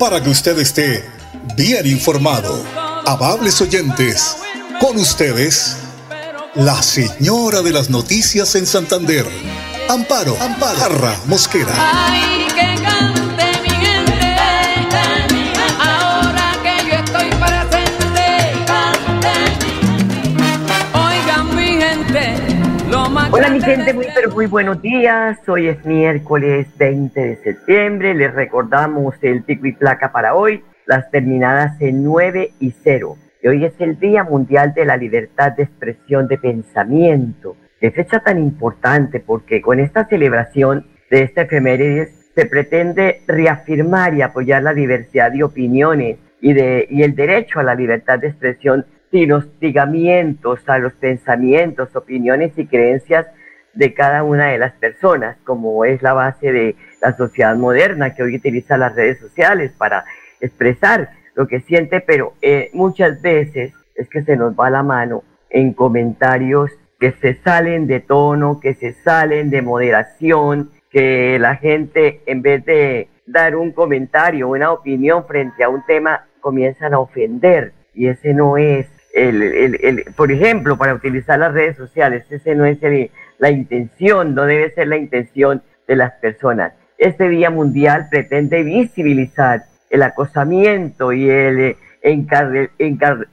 para que usted esté bien informado. Amables oyentes, con ustedes, la señora de las noticias en Santander, Amparo, Amparo, Mosquera. Mi gente, muy pero muy buenos días. Hoy es miércoles 20 de septiembre. Les recordamos el pico y placa para hoy, las terminadas en 9 y 0. Y hoy es el Día Mundial de la Libertad de Expresión de Pensamiento. Qué fecha tan importante porque con esta celebración de esta efemérides se pretende reafirmar y apoyar la diversidad de opiniones y, de, y el derecho a la libertad de expresión sin hostigamientos a los pensamientos, opiniones y creencias de cada una de las personas, como es la base de la sociedad moderna que hoy utiliza las redes sociales para expresar lo que siente, pero eh, muchas veces es que se nos va la mano en comentarios que se salen de tono, que se salen de moderación, que la gente en vez de dar un comentario, una opinión frente a un tema, comienzan a ofender. Y ese no es el, el, por ejemplo, para utilizar las redes sociales, ese no es la intención, no debe ser la intención de las personas. Este Día Mundial pretende visibilizar el acosamiento y el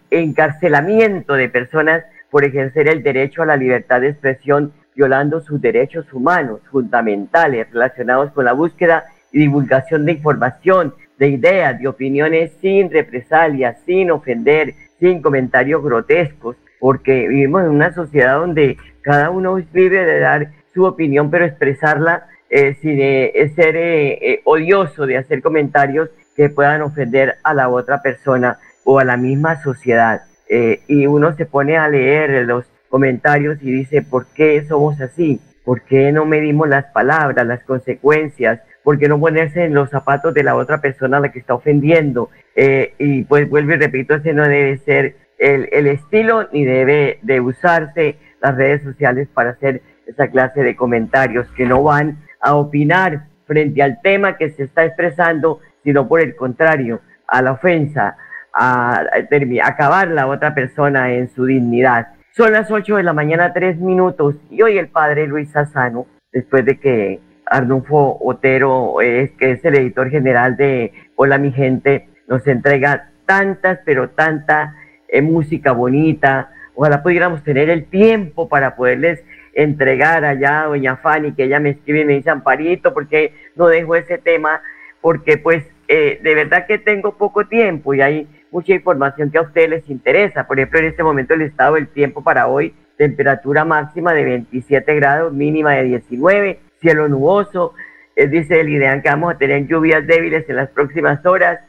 encarcelamiento de personas por ejercer el derecho a la libertad de expresión, violando sus derechos humanos fundamentales relacionados con la búsqueda y divulgación de información, de ideas, de opiniones sin represalias, sin ofender, sin comentarios grotescos, porque vivimos en una sociedad donde cada uno vive de dar su opinión, pero expresarla eh, sin eh, ser eh, odioso, de hacer comentarios que puedan ofender a la otra persona o a la misma sociedad. y uno se pone a leer los comentarios y dice, ¿por qué somos así? ¿Por qué no medimos las palabras, las consecuencias? ¿Por qué no ponerse en los zapatos de la otra persona a la que está ofendiendo? Y pues vuelvo y repito, ese no debe ser el, estilo ni debe de usarse las redes sociales para hacer esa clase de comentarios que no van a opinar frente al tema que se está expresando, sino por el contrario, a la ofensa, a, a acabar la otra persona en su dignidad. Son las 8 de la mañana, tres minutos, y hoy el padre Luis Sassano, después de que Arnulfo Otero, es, que es el editor general de Hola mi gente, nos entrega tantas, pero tanta eh, música bonita. Ojalá pudiéramos tener el tiempo para poderles entregar allá a doña Fanny, que ella me escribe y me dice, Amparito, porque no dejo ese tema? Porque pues eh, de verdad que tengo poco tiempo y hay mucha información que a ustedes les interesa. Por ejemplo, en este momento el estado del tiempo para hoy, temperatura máxima de 27 grados, mínima de 19 cielo nuboso. Eh, dice el IDEAN que vamos a tener lluvias débiles en las próximas horas.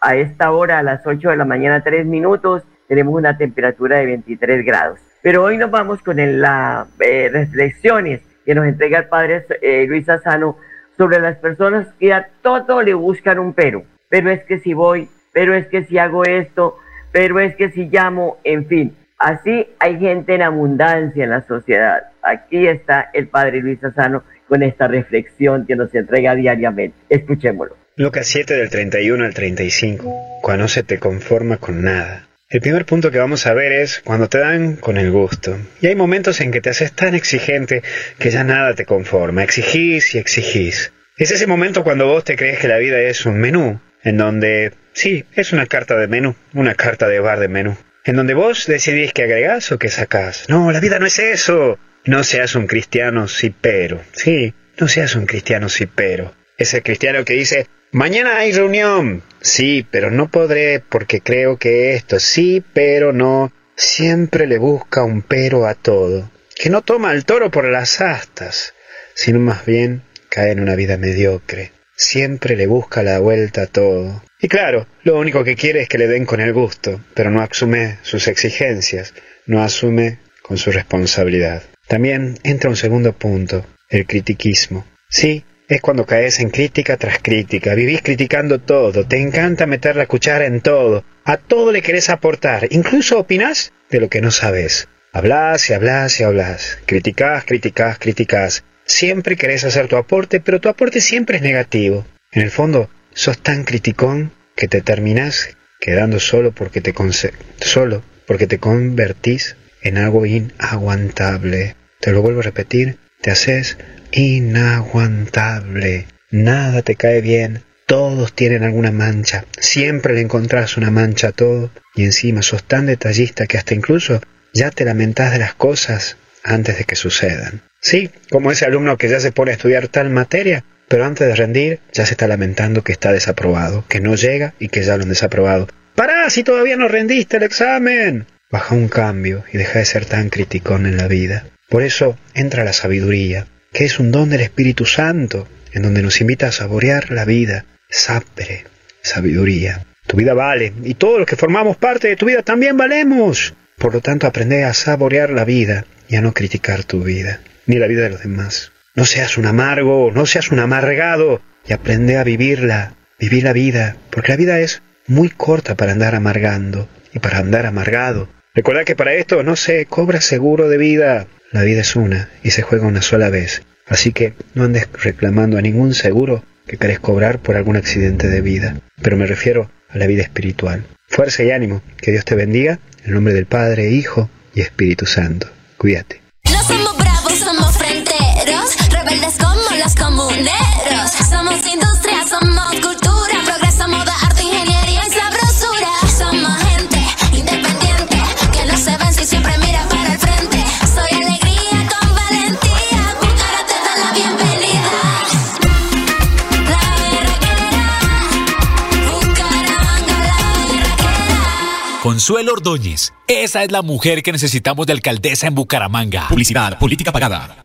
A esta hora, a las 8 de la mañana, 3 minutos, tenemos una temperatura de 23 grados. Pero hoy nos vamos con las eh, reflexiones que nos entrega el padre eh, Luis Asano sobre las personas que a todo le buscan un pero. Pero es que si voy, pero es que si hago esto, pero es que si llamo, en fin. Así hay gente en abundancia en la sociedad. Aquí está el padre Luis Asano con esta reflexión que nos entrega diariamente. Escuchémoslo. Lucas 7 del 31 al 35. Cuando se te conforma con nada. El primer punto que vamos a ver es cuando te dan con el gusto. Y hay momentos en que te haces tan exigente que ya nada te conforma. Exigís y exigís. Es ese momento cuando vos te crees que la vida es un menú, en donde, sí, es una carta de menú, una carta de bar de menú, en donde vos decidís qué agregás o qué sacás. No, la vida no es eso. No seas un cristiano sí pero. Sí, no seas un cristiano sí pero. Ese cristiano que dice, mañana hay reunión. Sí, pero no podré porque creo que esto. Sí, pero no. Siempre le busca un pero a todo. Que no toma al toro por las astas, sino más bien cae en una vida mediocre. siempre le busca la vuelta a todo. Y claro, lo único que quiere es que le den con el gusto, pero no asume sus exigencias, no asume con su responsabilidad. También entra un segundo punto, el critiquismo. Sí, es cuando caes en crítica tras crítica, vivís criticando todo, te encanta meter la cuchara en todo, a todo le querés aportar, incluso opinás de lo que no sabes. Hablas y hablas y hablas, criticás, criticás, criticás. Siempre querés hacer tu aporte, pero tu aporte siempre es negativo. En el fondo, sos tan criticón que te terminás quedando solo porque te solo porque te convertís en algo inaguantable. Te lo vuelvo a repetir, te haces inaguantable. Nada te cae bien, todos tienen alguna mancha, siempre le encontrás una mancha a todo y encima sos tan detallista que hasta incluso ya te lamentás de las cosas antes de que sucedan. Sí, como ese alumno que ya se pone a estudiar tal materia, pero antes de rendir ya se está lamentando que está desaprobado, que no llega y que ya lo han desaprobado. ¡Pará si todavía no rendiste el examen! Baja un cambio y deja de ser tan criticón en la vida. Por eso entra la sabiduría, que es un don del Espíritu Santo, en donde nos invita a saborear la vida. Sapere, sabiduría. Tu vida vale, y todos los que formamos parte de tu vida también valemos. Por lo tanto, aprende a saborear la vida y a no criticar tu vida, ni la vida de los demás. No seas un amargo, no seas un amargado, y aprende a vivirla, vivir la vida, porque la vida es muy corta para andar amargando y para andar amargado. Recuerda que para esto no se cobra seguro de vida. La vida es una y se juega una sola vez. Así que no andes reclamando a ningún seguro que querés cobrar por algún accidente de vida. Pero me refiero a la vida espiritual. Fuerza y ánimo. Que Dios te bendiga en nombre del Padre, Hijo y Espíritu Santo. Cuídate. No somos bravos, somos fronteros, rebeldes como los comuneros. Somos Consuelo Ordóñez. Esa es la mujer que necesitamos de alcaldesa en Bucaramanga. Publicidad, política pagada.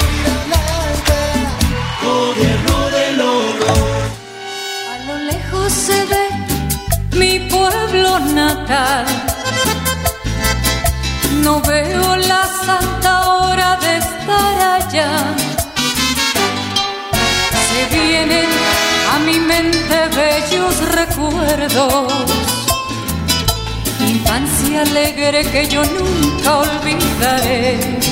No veo la santa hora de estar allá. Se vienen a mi mente bellos recuerdos. Infancia alegre que yo nunca olvidaré.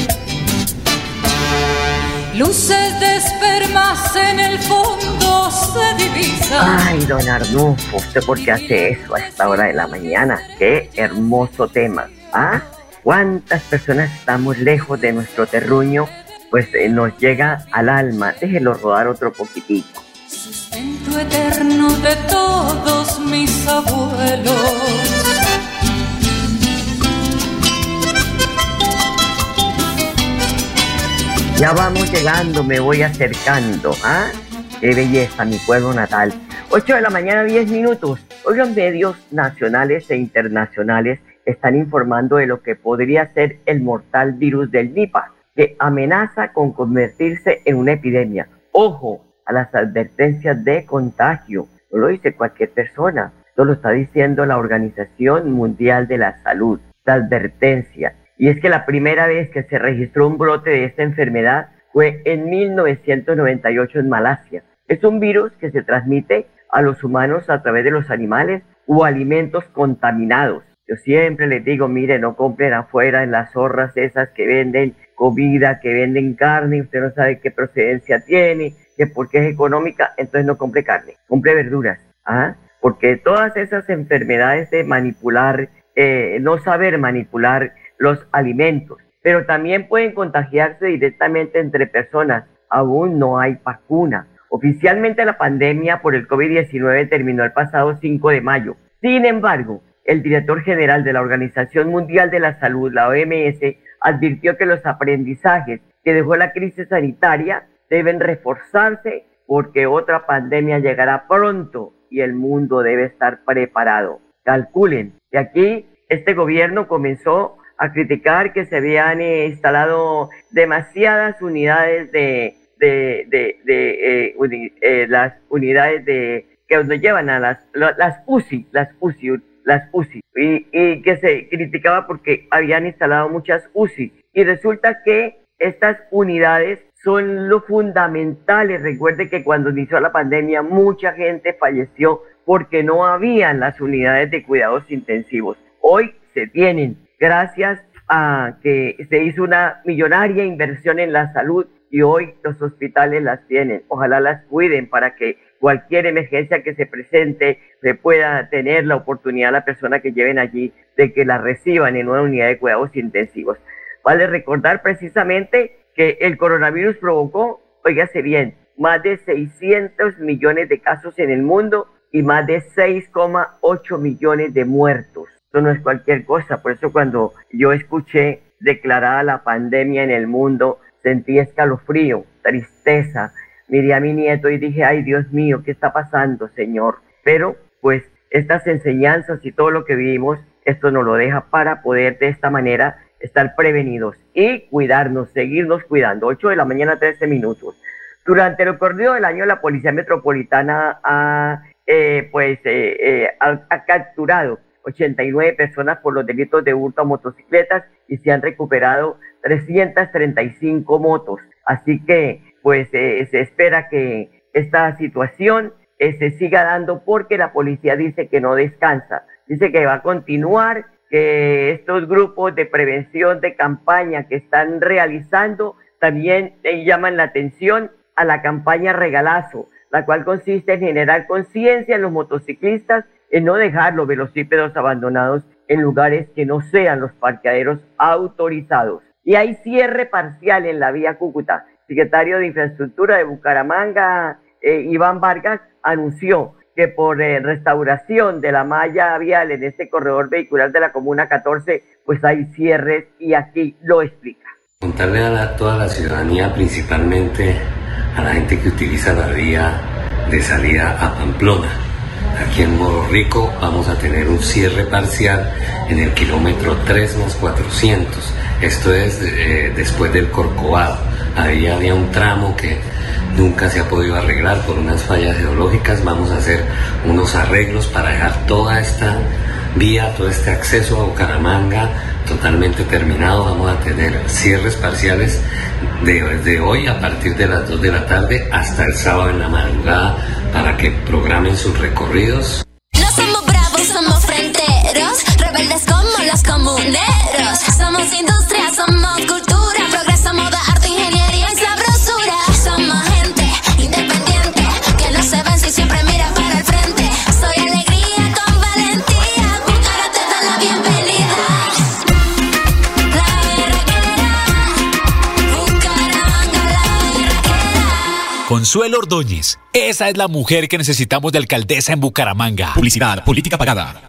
Luces de espermas en el fondo se divisan. Ay, don Arnulfo, ¿usted por qué hace eso a esta hora de la mañana? Qué hermoso tema. ¿Ah? ¿Cuántas personas estamos lejos de nuestro terruño? Pues eh, nos llega al alma. Déjelo rodar otro poquitito. Sustento eterno de todos mis abuelos. Ya vamos llegando, me voy acercando. ¿Ah? Qué belleza, mi pueblo natal. 8 de la mañana, 10 minutos. Hoy los medios nacionales e internacionales están informando de lo que podría ser el mortal virus del Nipah, que amenaza con convertirse en una epidemia. Ojo a las advertencias de contagio. No lo dice cualquier persona, esto lo está diciendo la Organización Mundial de la Salud. La advertencia. Y es que la primera vez que se registró un brote de esta enfermedad fue en 1998 en Malasia. Es un virus que se transmite a los humanos a través de los animales o alimentos contaminados. Yo siempre les digo, mire, no compren afuera en las zorras esas que venden comida, que venden carne, usted no sabe qué procedencia tiene, que porque es económica, entonces no compre carne, compre verduras. ¿ah? Porque todas esas enfermedades de manipular, eh, no saber manipular los alimentos, pero también pueden contagiarse directamente entre personas. Aún no hay vacuna. Oficialmente la pandemia por el COVID-19 terminó el pasado 5 de mayo. Sin embargo, el director general de la Organización Mundial de la Salud, la OMS, advirtió que los aprendizajes que dejó la crisis sanitaria deben reforzarse porque otra pandemia llegará pronto y el mundo debe estar preparado. Calculen que aquí este gobierno comenzó a criticar que se habían eh, instalado demasiadas unidades de, eh, eh, las unidades de que nos llevan a las, las UCI, las UCI, las UCI, y, y que se criticaba porque habían instalado muchas UCI. Y resulta que estas unidades son lo fundamentales. Recuerde que cuando inició la pandemia mucha gente falleció porque no habían las unidades de cuidados intensivos. Hoy se tienen gracias a que se hizo una millonaria inversión en la salud y hoy los hospitales las tienen. Ojalá las cuiden para que cualquier emergencia que se presente se pueda tener la oportunidad la persona que lleven allí de que la reciban en una unidad de cuidados intensivos. Vale recordar precisamente que el coronavirus provocó, oígase bien, más de 600 millones de casos en el mundo y más de 6,8 millones de muertos. Esto no es cualquier cosa. Por eso cuando yo escuché declarada la pandemia en el mundo, sentí escalofrío, tristeza. Miré a mi nieto y dije, ay Dios mío, ¿qué está pasando, Señor? Pero pues estas enseñanzas y todo lo que vivimos, esto nos lo deja para poder de esta manera estar prevenidos y cuidarnos, seguirnos cuidando. 8 de la mañana, 13 minutos. Durante el recorrido del año, la Policía Metropolitana ha, eh, pues, eh, eh, ha capturado 89 personas por los delitos de hurto a motocicletas y se han recuperado 335 motos. Así que, pues, eh, se espera que esta situación eh, se siga dando porque la policía dice que no descansa. Dice que va a continuar, que estos grupos de prevención de campaña que están realizando también eh, llaman la atención a la campaña Regalazo, la cual consiste en generar conciencia en los motociclistas en no dejar los velocípedos abandonados en lugares que no sean los parqueaderos autorizados. Y hay cierre parcial en la vía Cúcuta. secretario de Infraestructura de Bucaramanga, eh, Iván Vargas, anunció que por eh, restauración de la malla vial en este corredor vehicular de la Comuna 14, pues hay cierres y aquí lo explica. Contarle a toda la ciudadanía, principalmente a la gente que utiliza la vía de salida a Pamplona Aquí en Morro Rico vamos a tener un cierre parcial en el kilómetro 3 más 400. Esto es eh, después del Corcovado. Ahí había un tramo que nunca se ha podido arreglar por unas fallas geológicas. Vamos a hacer unos arreglos para dejar toda esta vía, todo este acceso a Bucaramanga totalmente terminado. Vamos a tener cierres parciales desde hoy a partir de las 2 de la tarde hasta el sábado en la madrugada para que programen sus recorridos. No somos bravos, somos fronteros, rebeldes como los comuneros. Somos industria, somos cultura, progreso, moda, Consuelo Ordóñez. Esa es la mujer que necesitamos de alcaldesa en Bucaramanga. Publicidad, política pagada.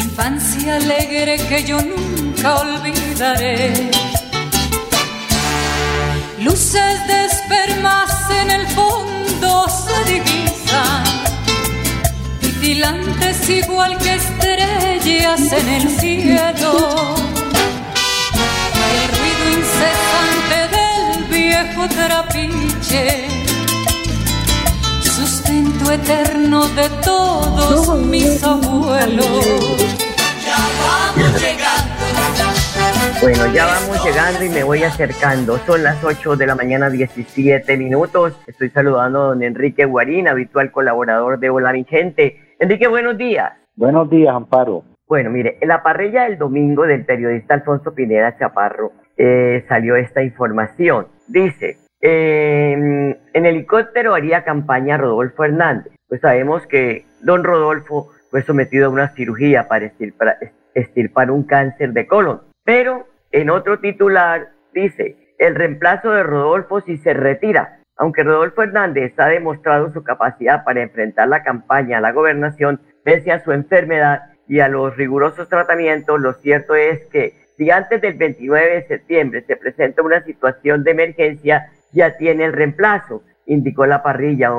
Infancia alegre que yo nunca olvidaré. Luces de espermas en el fondo se divisan, titilantes igual que estrellas en el cielo. El ruido incesante del viejo trapiche, sustento eterno de todos mis abuelos. Ya vamos llegando. Bueno, ya vamos llegando y me voy acercando. Son las 8 de la mañana, 17 minutos. Estoy saludando a don Enrique Guarín, habitual colaborador de Hola mi gente. Enrique, buenos días. Buenos días, Amparo. Bueno, mire, en la parrilla del domingo del periodista Alfonso Pineda Chaparro eh, salió esta información. Dice, eh, en helicóptero haría campaña Rodolfo Hernández. Pues sabemos que don Rodolfo fue sometido a una cirugía para estirpar, estirpar un cáncer de colon. Pero en otro titular dice, el reemplazo de Rodolfo si se retira. Aunque Rodolfo Hernández ha demostrado su capacidad para enfrentar la campaña a la gobernación, pese a su enfermedad y a los rigurosos tratamientos, lo cierto es que si antes del 29 de septiembre se presenta una situación de emergencia, ya tiene el reemplazo, indicó la parrilla,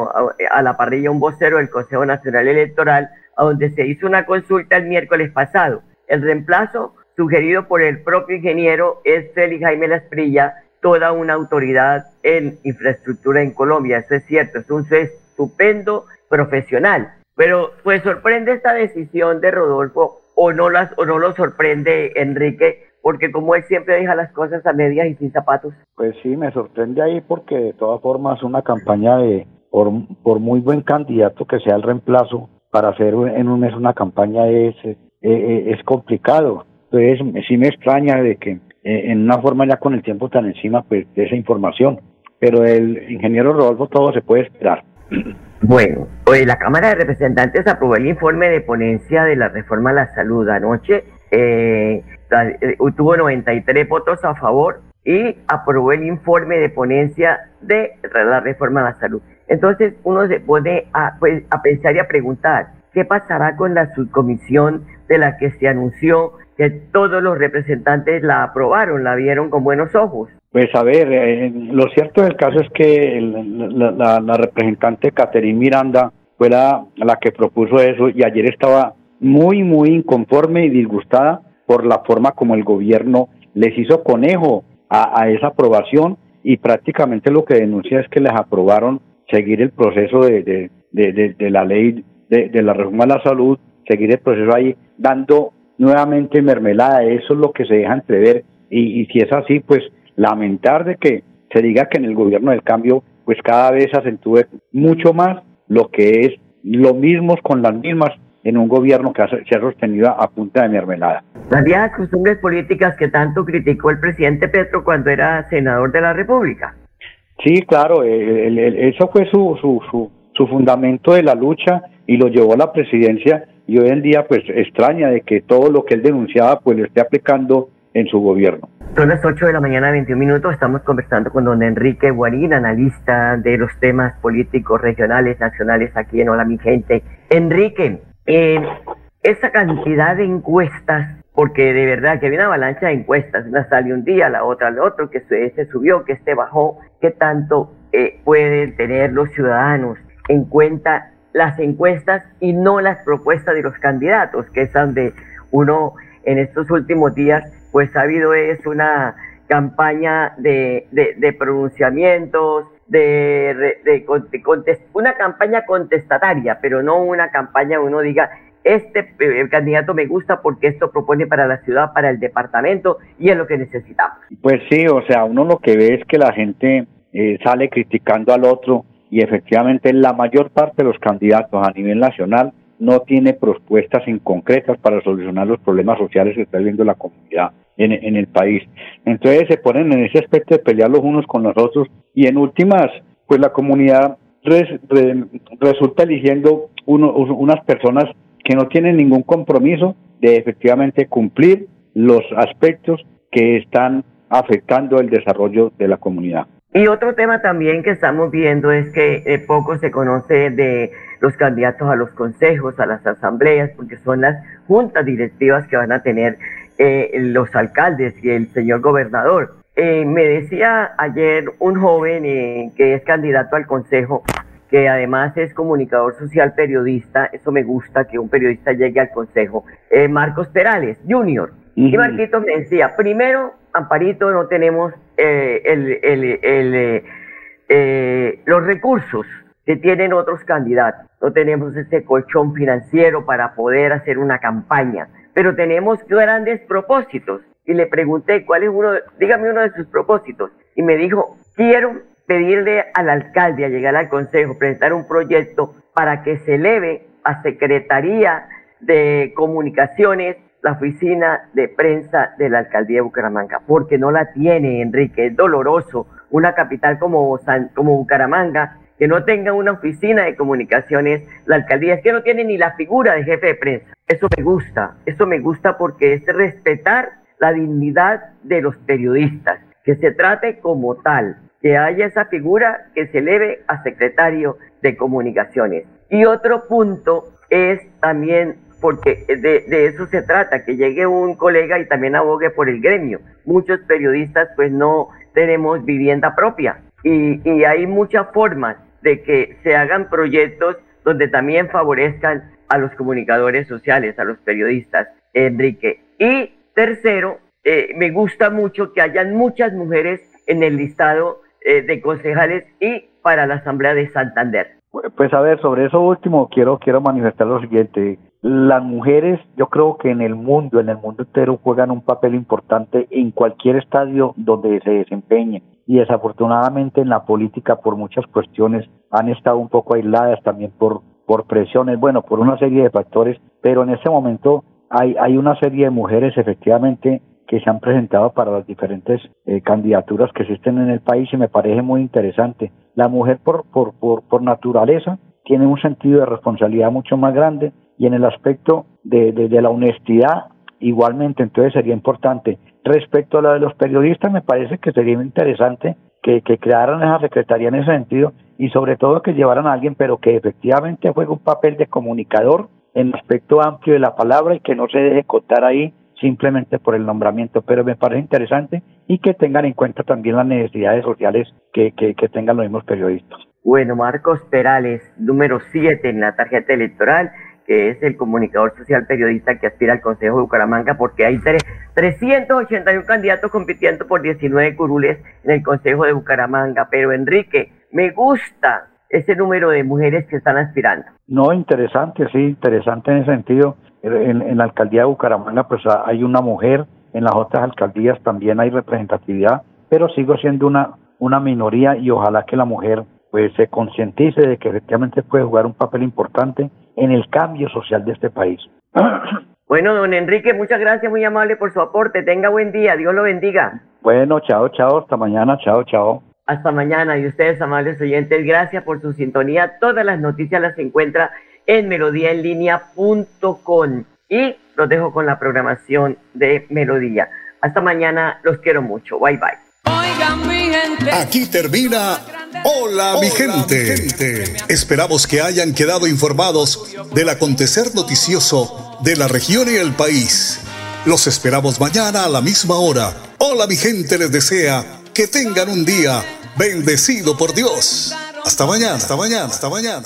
a la parrilla un vocero del Consejo Nacional Electoral, a donde se hizo una consulta el miércoles pasado. El reemplazo sugerido por el propio ingeniero es Félix Jaime Lasprilla, toda una autoridad en infraestructura en Colombia. Eso es cierto, es un estupendo profesional. Pero pues sorprende esta decisión de Rodolfo o no, las, o no lo sorprende Enrique, porque como él siempre deja las cosas a medias y sin zapatos. Pues sí, me sorprende ahí porque de todas formas una campaña de, por, por muy buen candidato que sea el reemplazo, para hacer en un mes una campaña es, eh, es complicado. Entonces sí me extraña de que eh, en una forma ya con el tiempo tan encima pues de esa información. Pero el ingeniero Rodolfo todo se puede esperar. Bueno, hoy la Cámara de Representantes aprobó el informe de ponencia de la reforma a la salud anoche. Eh, tuvo 93 votos a favor y aprobó el informe de ponencia de la reforma a la salud. Entonces uno se pone a, pues, a pensar y a preguntar, ¿qué pasará con la subcomisión de la que se anunció que todos los representantes la aprobaron, la vieron con buenos ojos. Pues a ver, eh, lo cierto del caso es que la, representante Caterine Miranda fue la, la que propuso eso y ayer estaba muy, muy inconforme y disgustada por la forma como el gobierno les hizo conejo a, esa aprobación y prácticamente lo que denuncia es que les aprobaron seguir el proceso de, de, de, la ley de, la reforma de la salud, seguir el proceso ahí, dando nuevamente mermelada, eso es lo que se deja entrever. Y, si es así, pues lamentar de que se diga que en el gobierno del cambio pues cada vez acentúe mucho más lo que es lo mismo con las mismas en un gobierno que se ha sostenido a punta de mermelada. Las viejas costumbres políticas que tanto criticó el presidente Petro cuando era senador de la República. Sí, claro, el, el, eso fue su, su, su, su fundamento de la lucha y lo llevó a la presidencia y hoy en día pues extraña de que todo lo que él denunciaba pues lo esté aplicando en su gobierno. Son las 8 de la mañana, 21 minutos. Estamos conversando con don Enrique Guarín, analista de los temas políticos regionales, nacionales aquí en Hola Mi Gente. Enrique, eh, esa cantidad de encuestas, porque de verdad que había una avalancha de encuestas, una sale un día, la otra al otro, que se, se subió, que este bajó, ¿qué tanto eh, pueden tener los ciudadanos en cuenta las encuestas y no las propuestas de los candidatos, que es donde uno en estos últimos días pues ha habido es una campaña de, pronunciamientos, de, de, una campaña contestataria, pero no una campaña uno diga, este eh, candidato me gusta porque esto propone para la ciudad, para el departamento y es lo que necesitamos. Pues sí, o sea, uno lo que ve es que la gente eh, sale criticando al otro y efectivamente la mayor parte de los candidatos a nivel nacional no tiene propuestas en concretas para solucionar los problemas sociales que está viviendo la comunidad en, en, el país. Entonces se ponen en ese aspecto de pelear los unos con los otros y en últimas, pues la comunidad resulta eligiendo uno, unas personas que no tienen ningún compromiso de efectivamente cumplir los aspectos que están afectando el desarrollo de la comunidad. Y otro tema también que estamos viendo es que eh, poco se conoce de los candidatos a los consejos, a las asambleas, porque son las juntas directivas que van a tener eh, los alcaldes y el señor gobernador. Eh, me decía ayer un joven que es candidato al consejo, que además es comunicador social periodista, eso me gusta que un periodista llegue al consejo, Marcos Perales, Junior. Y Marquitos me decía, primero, Amparito, no tenemos eh, el, eh, los recursos que tienen otros candidatos. No tenemos ese colchón financiero para poder hacer una campaña, pero tenemos grandes propósitos. Y le pregunté, ¿cuál es uno? dígame uno de sus propósitos. Y me dijo, quiero pedirle al alcalde a llegar al consejo, presentar un proyecto para que se eleve a Secretaría de Comunicaciones la oficina de prensa de la alcaldía de Bucaramanga, porque no la tiene, Enrique. Es doloroso una capital como, como Bucaramanga que no tenga una oficina de comunicaciones, la alcaldía, es que no tiene ni la figura de jefe de prensa. Eso me gusta, eso me gusta porque es respetar la dignidad de los periodistas, que se trate como tal, que haya esa figura que se eleve a secretario de comunicaciones. Y otro punto es también porque de, eso se trata, que llegue un colega y también abogue por el gremio. Muchos periodistas pues no tenemos vivienda propia y, y hay muchas formas de que se hagan proyectos donde también favorezcan a los comunicadores sociales, a los periodistas, Enrique. Y tercero, eh, me gusta mucho que hayan muchas mujeres en el listado eh, de concejales y para la Asamblea de Santander. Pues a ver, sobre eso último quiero quiero manifestar lo siguiente. Las mujeres, yo creo que en el mundo, en el mundo entero, juegan un papel importante en cualquier estadio donde se desempeñen. Y desafortunadamente en la política, por muchas cuestiones, han estado un poco aisladas también por, por presiones, bueno, por una serie de factores. Pero en este momento hay, hay una serie de mujeres efectivamente que se han presentado para las diferentes eh, candidaturas que existen en el país y me parece muy interesante. La mujer por, por, por, por naturaleza tiene un sentido de responsabilidad mucho más grande y en el aspecto de, de, la honestidad igualmente, entonces sería importante. Respecto a lo de los periodistas, me parece que sería interesante que, que crearan esa secretaría en ese sentido y sobre todo que llevaran a alguien, pero que efectivamente juegue un papel de comunicador en el aspecto amplio de la palabra y que no se deje contar ahí simplemente por el nombramiento, pero me parece interesante y que tengan en cuenta también las necesidades sociales que, que, tengan los mismos periodistas. Bueno, Marcos Perales, número 7 en la tarjeta electoral, que es el comunicador social periodista que aspira al Consejo de Bucaramanga, porque hay 381 candidatos compitiendo por 19 curules en el Consejo de Bucaramanga. Pero Enrique, me gusta ese número de mujeres que están aspirando. No, interesante, sí, interesante en ese sentido en, la alcaldía de Bucaramanga pues hay una mujer, en las otras alcaldías también hay representatividad, pero sigo siendo una, una minoría y ojalá que la mujer pues se concientice de que efectivamente puede jugar un papel importante en el cambio social de este país. Bueno, don Enrique, muchas gracias, muy amable por su aporte. Tenga buen día, Dios lo bendiga. Bueno, chao, chao, hasta mañana, chao, chao. Hasta mañana y ustedes, amables oyentes, gracias por su sintonía. Todas las noticias las encuentra en melodíaenlínea.com. Y los dejo con la programación de Melodía. Hasta mañana, los quiero mucho. Bye bye. Aquí termina Hola, mi, gente. Esperamos que hayan quedado informados del acontecer noticioso de la región y el país. Los esperamos mañana a la misma hora. Hola, mi gente les desea que tengan un día bendecido por Dios. Hasta mañana, hasta mañana, hasta mañana.